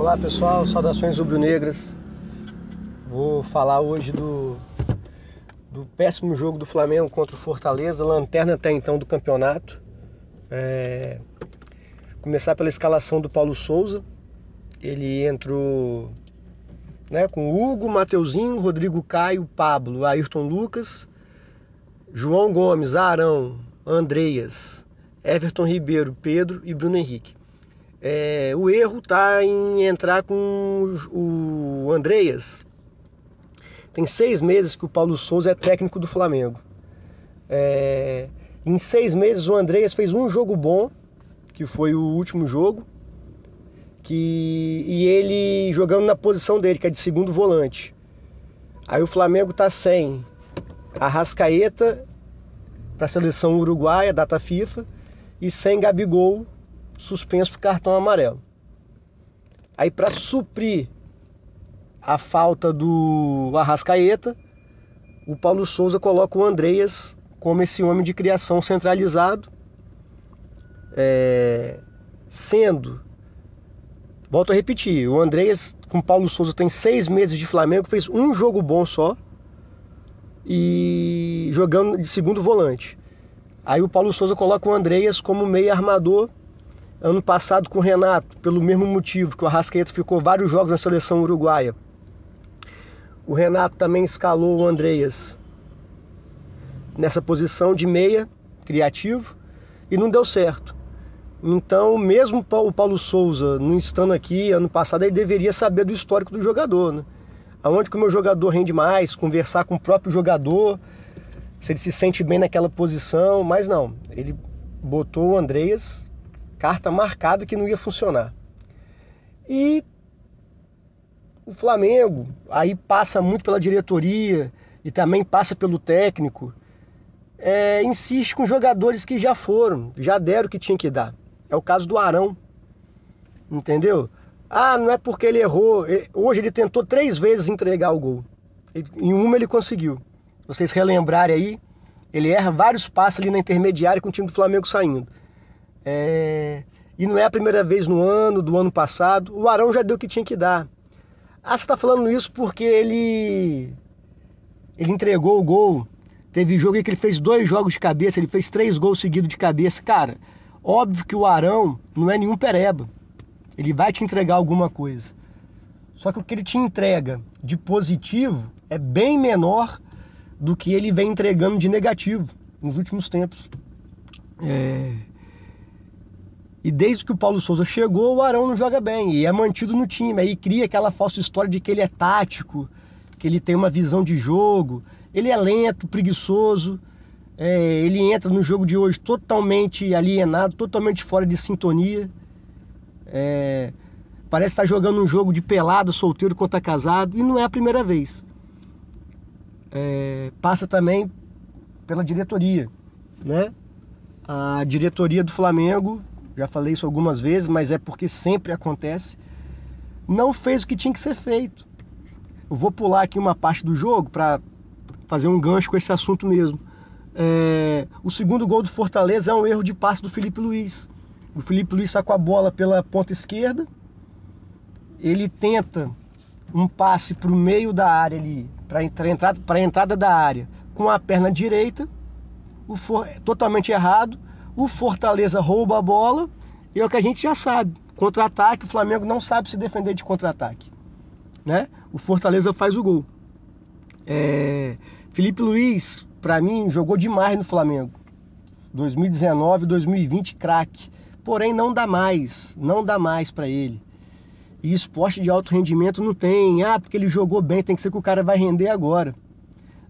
Olá pessoal, saudações rubro-negras. Vou falar hoje do, do péssimo jogo do Flamengo contra o Fortaleza, lanterna até então do campeonato. É, começar pela escalação do Paulo Souza. Ele entrou né, com Hugo, Mateuzinho, Rodrigo Caio, Pablo, Ayrton Lucas, João Gomes, Arão, Andreas, Everton Ribeiro, Pedro e Bruno Henrique. É, o erro está em entrar com o Andreas. Tem seis meses que o Paulo Souza é técnico do Flamengo. É, em seis meses o Andreas fez um jogo bom, que foi o último jogo, que, e ele jogando na posição dele, que é de segundo volante. Aí o Flamengo está sem Arrascaeta para a seleção uruguaia, data FIFA, e sem Gabigol suspenso por cartão amarelo. Aí para suprir a falta do Arrascaeta, o Paulo Souza coloca o Andreas como esse homem de criação centralizado, é, sendo, volto a repetir, o Andreas com o Paulo Souza tem seis meses de Flamengo, fez um jogo bom só e jogando de segundo volante. Aí o Paulo Souza coloca o Andreas como meio armador Ano passado com o Renato, pelo mesmo motivo que o Arrascaeta ficou vários jogos na seleção uruguaia. O Renato também escalou o Andreas nessa posição de meia, criativo, e não deu certo. Então, mesmo o Paulo Souza não estando aqui ano passado, ele deveria saber do histórico do jogador, né? Aonde que o meu jogador rende mais, conversar com o próprio jogador, se ele se sente bem naquela posição, mas não, ele botou o Andreas carta marcada que não ia funcionar. E o Flamengo aí passa muito pela diretoria e também passa pelo técnico. É, insiste com jogadores que já foram, já deram o que tinha que dar. É o caso do Arão, entendeu? Ah, não é porque ele errou. Hoje ele tentou três vezes entregar o gol. Em uma ele conseguiu. Vocês relembrarem aí, ele erra vários passes ali na intermediária com o time do Flamengo saindo. É... E não é a primeira vez no ano, do ano passado. O Arão já deu o que tinha que dar. Ah, você está falando isso porque ele ele entregou o gol. Teve jogo que ele fez dois jogos de cabeça, ele fez três gols seguidos de cabeça. Cara, óbvio que o Arão não é nenhum pereba. Ele vai te entregar alguma coisa. Só que o que ele te entrega de positivo é bem menor do que ele vem entregando de negativo nos últimos tempos. É... E desde que o Paulo Souza chegou, o Arão não joga bem e é mantido no time. Aí cria aquela falsa história de que ele é tático, que ele tem uma visão de jogo. Ele é lento, preguiçoso. É, ele entra no jogo de hoje totalmente alienado, totalmente fora de sintonia. É, parece estar jogando um jogo de pelado, solteiro contra casado, e não é a primeira vez. É, passa também pela diretoria, né? A diretoria do Flamengo já falei isso algumas vezes, mas é porque sempre acontece, não fez o que tinha que ser feito. Eu vou pular aqui uma parte do jogo para fazer um gancho com esse assunto mesmo. É, o segundo gol do Fortaleza é um erro de passe do Felipe Luiz. O Felipe Luiz está com a bola pela ponta esquerda, ele tenta um passe para o meio da área ali, para a entrada, entrada da área, com a perna direita, o for, totalmente errado o Fortaleza rouba a bola e é o que a gente já sabe. Contra-ataque, o Flamengo não sabe se defender de contra-ataque. Né? O Fortaleza faz o gol. É... Felipe Luiz, para mim, jogou demais no Flamengo. 2019, 2020, craque. Porém, não dá mais. Não dá mais para ele. E esporte de alto rendimento não tem. Ah, porque ele jogou bem, tem que ser que o cara vai render agora.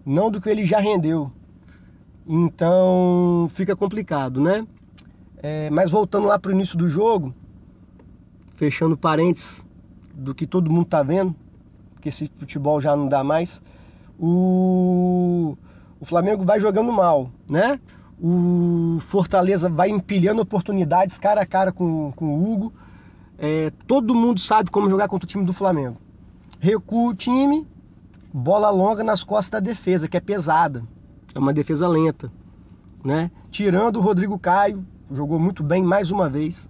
Não do que ele já rendeu. Então fica complicado, né? É, mas voltando lá para o início do jogo, fechando parênteses do que todo mundo tá vendo, que esse futebol já não dá mais, o, o Flamengo vai jogando mal, né? O Fortaleza vai empilhando oportunidades cara a cara com, com o Hugo. É, todo mundo sabe como jogar contra o time do Flamengo. Recua o time, bola longa nas costas da defesa, que é pesada. É uma defesa lenta, né? Tirando o Rodrigo Caio, jogou muito bem mais uma vez.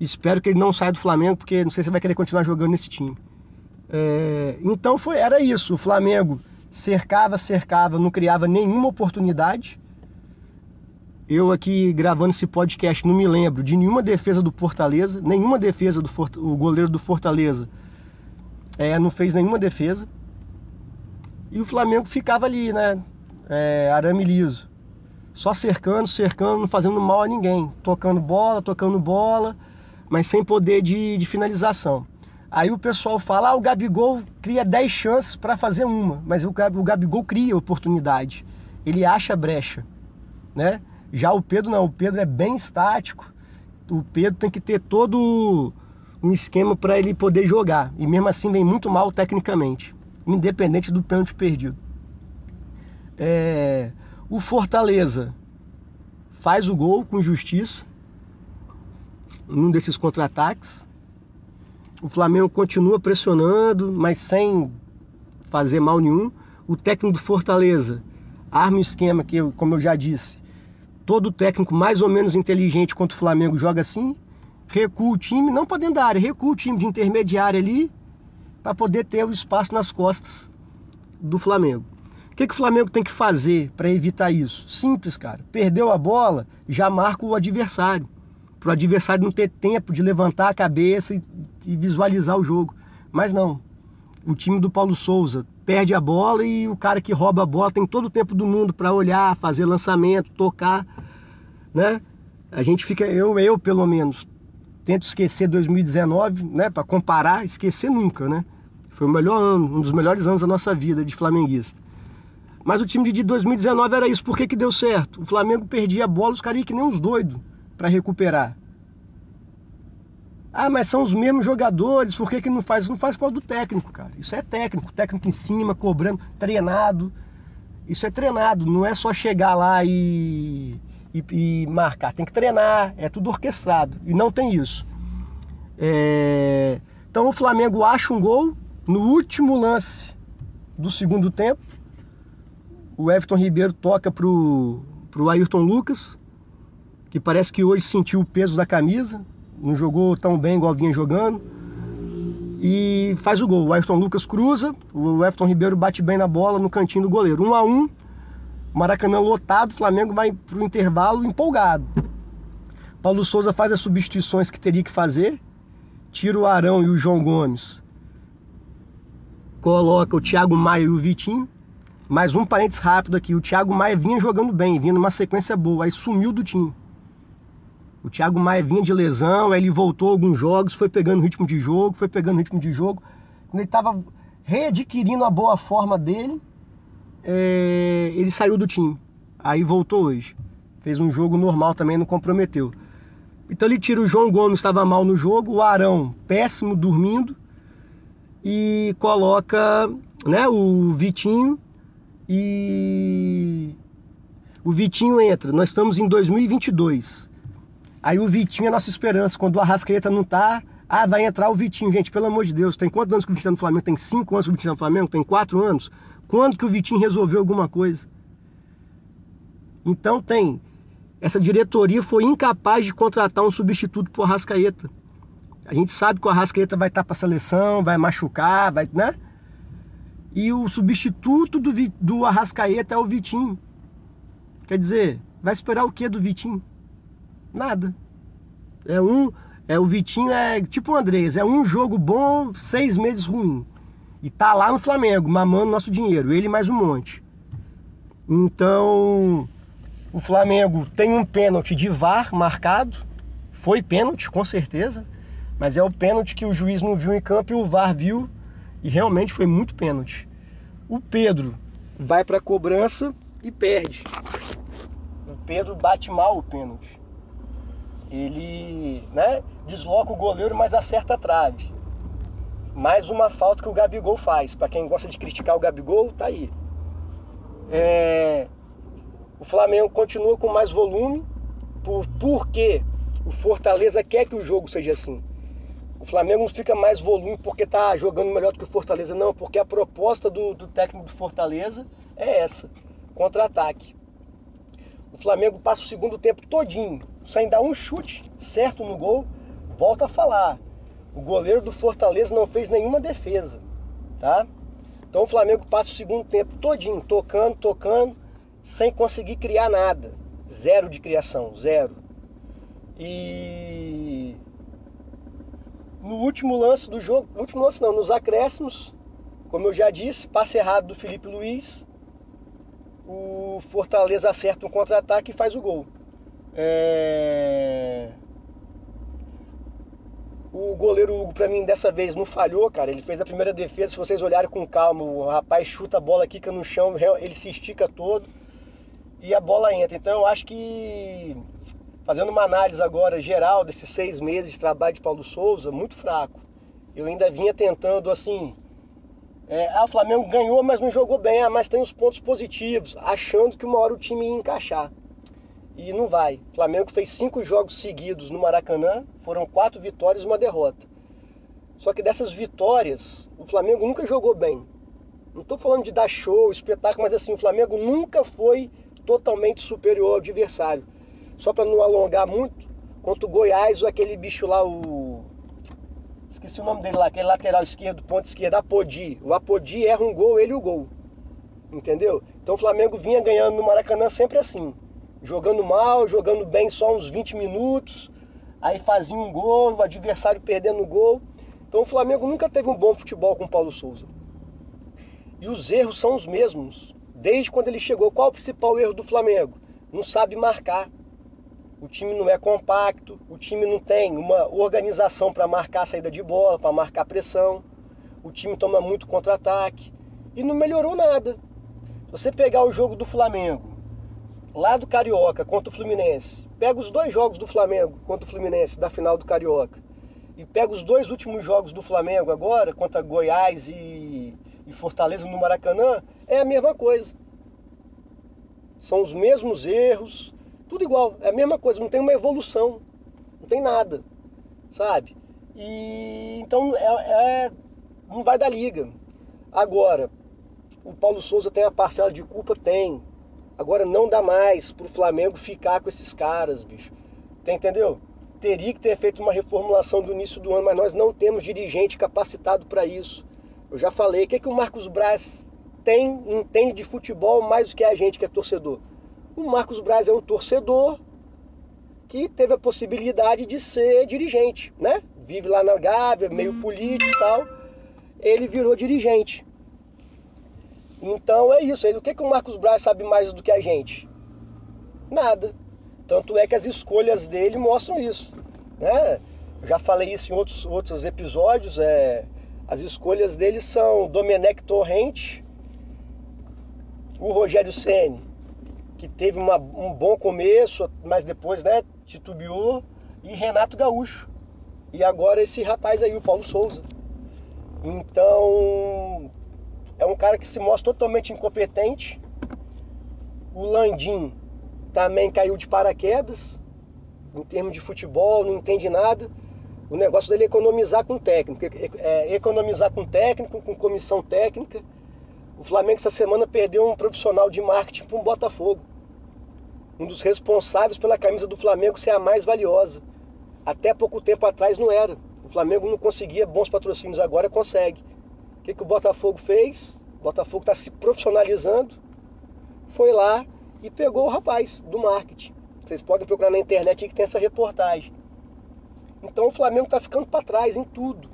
Espero que ele não saia do Flamengo, porque não sei se vai querer continuar jogando nesse time. É, então foi, era isso. O Flamengo cercava, cercava, não criava nenhuma oportunidade. Eu aqui gravando esse podcast não me lembro de nenhuma defesa do Fortaleza, nenhuma defesa do o goleiro do Fortaleza é, não fez nenhuma defesa. E o Flamengo ficava ali, né? É, arame liso. Só cercando, cercando, não fazendo mal a ninguém. Tocando bola, tocando bola, mas sem poder de, de finalização. Aí o pessoal fala, ah, o Gabigol cria 10 chances para fazer uma, mas o, Gabigol cria oportunidade, ele acha brecha, né? Já o Pedro não, o Pedro é bem estático, o Pedro tem que ter todo um esquema para ele poder jogar, e mesmo assim vem muito mal tecnicamente, independente do pênalti perdido. É... O Fortaleza faz o gol com justiça, num desses contra-ataques, o Flamengo continua pressionando, mas sem fazer mal nenhum. O técnico do Fortaleza arma o esquema que, como eu já disse, todo técnico mais ou menos inteligente contra o Flamengo joga assim, recua o time, não para dentro da área, recua o time de intermediária ali para poder ter o espaço nas costas do Flamengo. O que, que o Flamengo tem que fazer para evitar isso? Simples, cara. Perdeu a bola, já marca o adversário para o adversário não ter tempo de levantar a cabeça e, e, visualizar o jogo. Mas não. O time do Paulo Souza perde a bola e o cara que rouba a bola tem todo o tempo do mundo para olhar, fazer lançamento, tocar, né? A gente fica, eu, eu pelo menos, tento esquecer 2019, né? Para comparar, esquecer nunca, né? Foi o melhor ano, um dos melhores anos da nossa vida de flamenguista. Mas o time de 2019 era isso. Por que, que deu certo? O Flamengo perdia a bola, os caras iam que nem uns doidos para recuperar. Ah, mas são os mesmos jogadores, por que, que não faz? Não faz por causa do técnico, cara. Isso é técnico, técnico em cima, cobrando, treinado. Isso é treinado, não é só chegar lá e, e, e marcar. Tem que treinar, é tudo orquestrado. E não tem isso. É... Então o Flamengo acha um gol no último lance do segundo tempo. O Everton Ribeiro toca pro, pro Ayrton Lucas que parece que hoje sentiu o peso da camisa, não jogou tão bem igual vinha jogando. E faz o gol. O Ayrton Lucas cruza, o Everton Ribeiro bate bem na bola no cantinho do goleiro. 1 um a 1 um, Maracanã lotado, o Flamengo vai para o intervalo empolgado. Paulo Souza faz as substituições que teria que fazer, tira o Arão e o João Gomes, coloca o Thiago Maia e o Vitinho. Mais um parênteses rápido aqui: o Thiago Maia vinha jogando bem, vinha numa sequência boa, aí sumiu do time. O Thiago Maia vinha de lesão, aí ele voltou alguns jogos, foi pegando ritmo de jogo, foi pegando ritmo de jogo. Quando ele estava readquirindo a boa forma dele, é, ele saiu do time. Aí voltou hoje. Fez um jogo normal também, não comprometeu. Então ele tira o João Gomes, estava mal no jogo, o Arão, péssimo, dormindo, e coloca né, o Vitinho e o Vitinho entra. Nós estamos em 2022. Aí o Vitinho é nossa esperança. Quando o Arrascaeta não tá, ah, vai entrar o Vitinho. Gente, pelo amor de Deus, tem quantos anos que o Vitinho tá no Flamengo? Tem cinco anos que o Vitinho tá no Flamengo? Tem quatro anos? Quando que o Vitinho resolveu alguma coisa? Então tem. Essa diretoria foi incapaz de contratar um substituto pro Arrascaeta. A gente sabe que o Arrascaeta vai estar para a seleção, vai machucar, vai, né? E o substituto do, do Arrascaeta é o Vitinho. Quer dizer, vai esperar o que do Vitinho? Nada. É um. É o Vitinho é tipo o Andrés, é um jogo bom, seis meses ruim. E tá lá no Flamengo, mamando nosso dinheiro, ele mais um monte. Então, o Flamengo tem um pênalti de VAR marcado. Foi pênalti, com certeza. Mas é o pênalti que o juiz não viu em campo e o VAR viu. E realmente foi muito pênalti. O Pedro vai para a cobrança e perde. O Pedro bate mal o pênalti ele né, desloca o goleiro, mas acerta a trave. Mais uma falta que o Gabigol faz. Para quem gosta de criticar o Gabigol, tá aí. É... O Flamengo continua com mais volume, por, porque o Fortaleza quer que o jogo seja assim. O Flamengo não fica mais volume porque tá jogando melhor do que o Fortaleza, não, porque a proposta do, do técnico do Fortaleza é essa: contra-ataque. O Flamengo passa o segundo tempo todinho sem dar um chute certo no gol, volto a falar, o goleiro do Fortaleza não fez nenhuma defesa, tá? Então o Flamengo passa o segundo tempo todinho, tocando, tocando, sem conseguir criar nada. Zero de criação, zero. E último lance do jogo, último lance não, nos acréscimos, como eu já disse, passe errado do Felipe Luiz, o Fortaleza acerta um contra-ataque e faz o gol. É... O goleiro Hugo, pra mim, dessa vez não falhou, cara. Ele fez a primeira defesa. Se vocês olharem com calma, o rapaz chuta a bola, quica no chão, ele se estica todo e a bola entra. Então eu acho que, fazendo uma análise agora geral desses seis meses de trabalho de Paulo Souza, muito fraco. Eu ainda vinha tentando, assim. É, ah, o Flamengo ganhou, mas não jogou bem. Ah, mas tem os pontos positivos, achando que uma hora o time ia encaixar e não vai. O Flamengo fez cinco jogos seguidos no Maracanã, foram quatro vitórias e uma derrota. Só que dessas vitórias, o Flamengo nunca jogou bem. Não estou falando de dar show, espetáculo, mas assim, o Flamengo nunca foi totalmente superior ao adversário. Só para não alongar muito, contra o Goiás ou aquele bicho lá, o. Esqueci o nome dele lá, aquele lateral esquerdo, ponto esquerdo, Apodi. O Apodi erra um gol, ele o gol. Entendeu? Então o Flamengo vinha ganhando no Maracanã sempre assim jogando mal, jogando bem só uns 20 minutos, aí fazia um gol, o adversário perdendo o gol. Então o Flamengo nunca teve um bom futebol com o Paulo Souza. E os erros são os mesmos, desde quando ele chegou. Qual o principal erro do Flamengo? Não sabe marcar. O time não é compacto, o time não tem uma organização para marcar a saída de bola, para marcar pressão. O time toma muito contra-ataque e não melhorou nada. Se você pegar o jogo do Flamengo lá do Carioca contra o Fluminense, pega os dois jogos do Flamengo contra o Fluminense da final do Carioca e pega os dois últimos jogos do Flamengo agora contra Goiás e, e Fortaleza no Maracanã, é a mesma coisa. São os mesmos erros, tudo igual, é a mesma coisa, não tem uma evolução, não tem nada, sabe? E então é, é não vai dar liga. Agora, o Paulo Souza tem a parcela de culpa? Tem. Agora não dá mais pro Flamengo ficar com esses caras, bicho. Tá, entendeu? Teria que ter feito uma reformulação do início do ano, mas nós não temos dirigente capacitado para isso. Eu já falei, o que, é que o Marcos Braz tem, entende de futebol mais do que a gente que é torcedor? O Marcos Braz é um torcedor que teve a possibilidade de ser dirigente, né? Vive lá na Gávea, meio político e tal. Ele virou dirigente. Então é isso. O que, que o Marcos Braz sabe mais do que a gente? Nada. Tanto é que as escolhas dele mostram isso. Né? Eu já falei isso em outros, outros episódios. É, as escolhas dele são Domenech Torrente, o Rogério Ceni, que teve uma, um bom começo, mas depois né, titubeou, e Renato Gaúcho. E agora esse rapaz aí, o Paulo Souza. Então, é um cara que se mostra totalmente incompetente. O Landim também caiu de paraquedas em termos de futebol, não entende nada. O negócio dele é economizar com técnico, é, é economizar com técnico, com comissão técnica. O Flamengo essa semana perdeu um profissional de marketing para um Botafogo. Um dos responsáveis pela camisa do Flamengo ser a mais valiosa. Até pouco tempo atrás não era. O Flamengo não conseguia bons patrocínios, agora consegue. O que, que o Botafogo fez? O Botafogo está se profissionalizando. Foi lá e pegou o rapaz do marketing. Vocês podem procurar na internet que tem essa reportagem. Então o Flamengo está ficando para trás em tudo.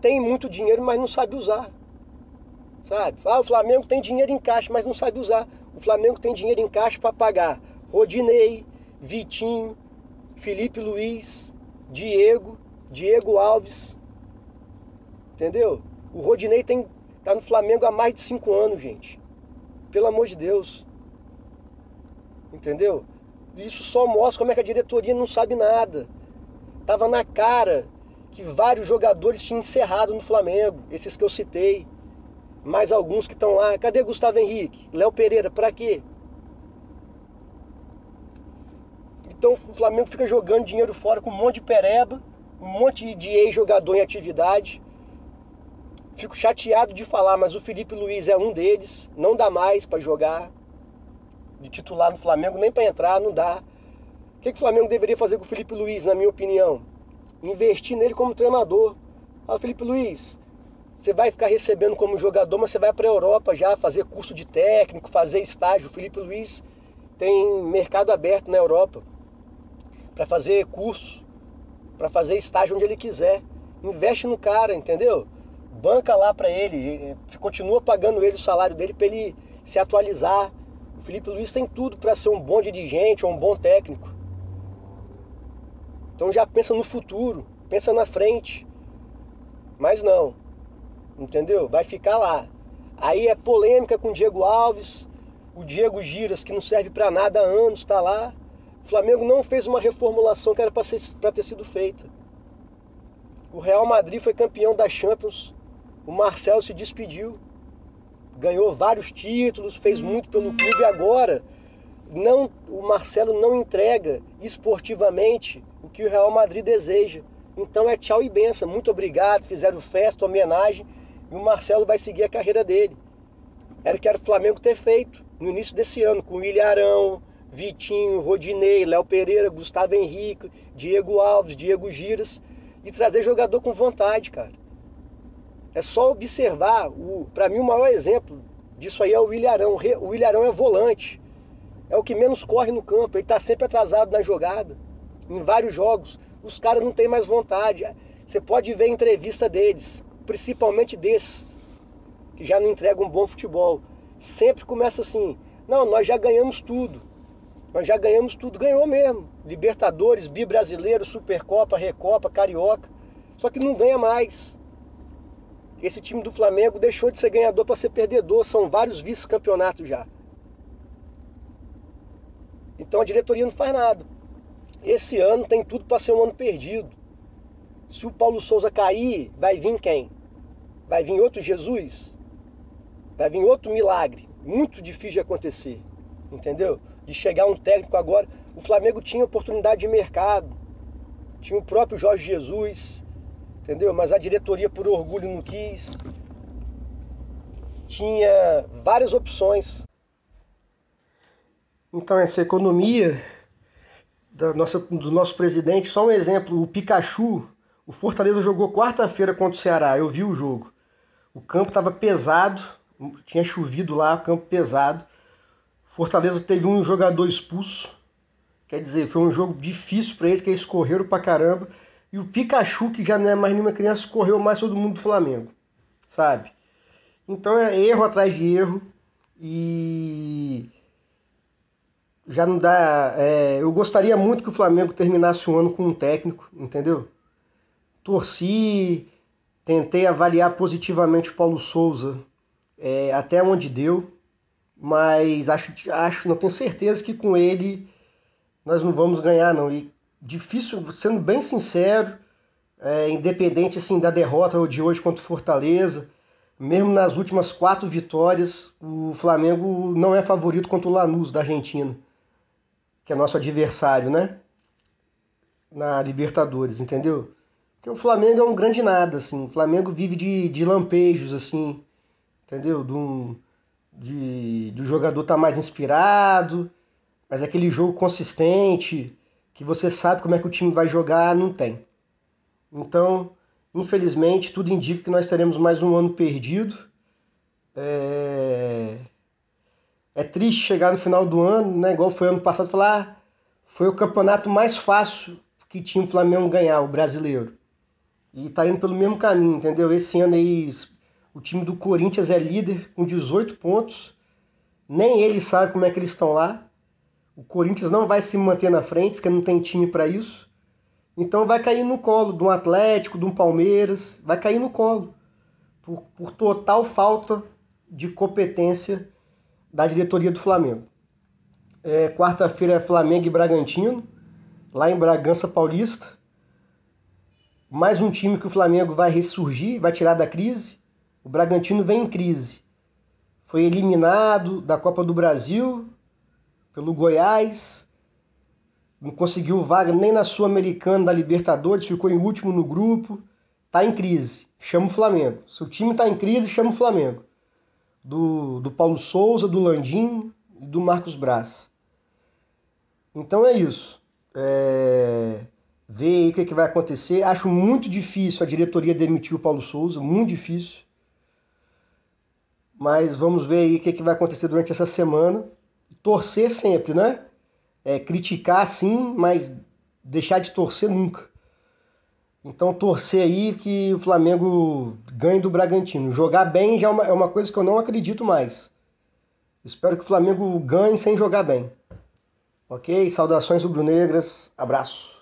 Tem muito dinheiro, mas não sabe usar. Sabe? Ah, o Flamengo tem dinheiro em caixa, mas não sabe usar. O Flamengo tem dinheiro em caixa para pagar Rodinei, Vitinho, Felipe Luiz, Diego, Diego Alves. Entendeu? O Rodinei tem, tá no Flamengo há mais de cinco anos, gente. Pelo amor de Deus. Entendeu? Isso só mostra como é que a diretoria não sabe nada. Tava na cara que vários jogadores tinham encerrado no Flamengo, esses que eu citei. Mais alguns que estão lá. Cadê Gustavo Henrique? Léo Pereira, para quê? Então o Flamengo fica jogando dinheiro fora com um monte de pereba, um monte de ex-jogador em atividade. Fico chateado de falar, mas o Felipe Luiz é um deles. Não dá mais para jogar de titular no Flamengo, nem para entrar, não dá. O que, que o Flamengo deveria fazer com o Felipe Luiz, na minha opinião? investir nele como treinador. Fala, Felipe Luiz, você vai ficar recebendo como jogador, mas você vai para a Europa já fazer curso de técnico, fazer estágio. O Felipe Luiz tem mercado aberto na Europa para fazer curso, para fazer estágio onde ele quiser. Investe no cara, entendeu? Banca lá para ele, continua pagando ele o salário dele para ele se atualizar. O Felipe Luiz tem tudo para ser um bom dirigente ou um bom técnico. Então já pensa no futuro, pensa na frente. Mas não, entendeu? Vai ficar lá. Aí é polêmica com o Diego Alves, o Diego Giras, que não serve para nada há anos, está lá. O Flamengo não fez uma reformulação que era para ter sido feita. O Real Madrid foi campeão da Champions. O Marcelo se despediu. Ganhou vários títulos, fez muito pelo clube agora. Não, o Marcelo não entrega esportivamente o que o Real Madrid deseja. Então é tchau e benção. Muito obrigado, fizeram festa, homenagem e o Marcelo vai seguir a carreira dele. Era o que era o Flamengo ter feito no início desse ano, com o Ilharão, Vitinho, Rodinei, Léo Pereira, Gustavo Henrique, Diego Alves, Diego Giras e trazer jogador com vontade, cara. É só observar, o, para mim o maior exemplo disso aí é o Ilharão. O Ilharão é volante, é o que menos corre no campo, ele está sempre atrasado na jogada, em vários jogos. Os caras não têm mais vontade. Você pode ver a entrevista deles principalmente desses que já não entregam um bom futebol, sempre começa assim: não, nós já ganhamos tudo. Nós já ganhamos tudo, ganhou mesmo. Libertadores, Bi Brasileiro, Supercopa, Recopa, Carioca. Só que não ganha mais. Esse time do Flamengo deixou de ser ganhador para ser perdedor. São vários vice-campeonatos já. Então a diretoria não faz nada. Esse ano tem tudo para ser um ano perdido. Se o Paulo Souza cair, vai vir quem? Vai vir outro Jesus? Vai vir outro milagre, muito difícil de acontecer, entendeu? De chegar um técnico agora. O Flamengo tinha oportunidade de mercado, tinha o próprio Jorge Jesus, entendeu? Mas a diretoria, por orgulho, não quis. Tinha várias opções. Então, essa economia da nossa, do nosso presidente, só um exemplo: o Pikachu, o Fortaleza jogou quarta-feira contra o Ceará, eu vi o jogo. O campo estava pesado, tinha chovido lá, campo pesado. Fortaleza teve um jogador expulso. Quer dizer, foi um jogo difícil para eles, que eles correram pra caramba. E o Pikachu, que já não é mais nenhuma criança, correu mais todo mundo do Flamengo, sabe? Então é erro atrás de erro. E já não dá. É, eu gostaria muito que o Flamengo terminasse o ano com um técnico, entendeu? Torci, Tentei avaliar positivamente o Paulo Souza é, até onde deu, mas acho, acho, não tenho certeza que com ele nós não vamos ganhar não. E difícil, sendo bem sincero, é, independente assim da derrota de hoje contra o Fortaleza, mesmo nas últimas quatro vitórias, o Flamengo não é favorito contra o Lanús da Argentina, que é nosso adversário, né? Na Libertadores, entendeu? Porque o Flamengo é um grande nada, assim. O Flamengo vive de, de lampejos, assim. Entendeu? Do, de, do jogador estar tá mais inspirado, mas aquele jogo consistente, que você sabe como é que o time vai jogar, não tem. Então, infelizmente, tudo indica que nós teremos mais um ano perdido. É, é triste chegar no final do ano, né? Igual foi ano passado, falar, ah, foi o campeonato mais fácil que tinha o Flamengo ganhar, o brasileiro. E tá indo pelo mesmo caminho, entendeu? Esse ano aí o time do Corinthians é líder com 18 pontos. Nem ele sabe como é que eles estão lá. O Corinthians não vai se manter na frente porque não tem time para isso. Então vai cair no colo de um Atlético, de um Palmeiras, vai cair no colo por, por total falta de competência da diretoria do Flamengo. É, Quarta-feira é Flamengo e Bragantino, lá em Bragança Paulista mais um time que o Flamengo vai ressurgir, vai tirar da crise. O Bragantino vem em crise. Foi eliminado da Copa do Brasil pelo Goiás. Não conseguiu vaga nem na Sul-Americana da Libertadores, ficou em último no grupo. Tá em crise. Chama o Flamengo. Se o time tá em crise, chama o Flamengo. Do, do Paulo Souza, do Landim e do Marcos Braz. Então é isso. É... ver aí o que, que vai acontecer. Acho muito difícil a diretoria demitir o Paulo Souza, muito difícil. Mas vamos ver aí o que, que vai acontecer durante essa semana. Torcer sempre, né? É, criticar sim, mas deixar de torcer nunca. Então torcer aí que o Flamengo ganhe do Bragantino. Jogar bem já é uma, é uma coisa que eu não acredito mais. Espero que o Flamengo ganhe sem jogar bem. Ok? Saudações rubro-negras. Abraço.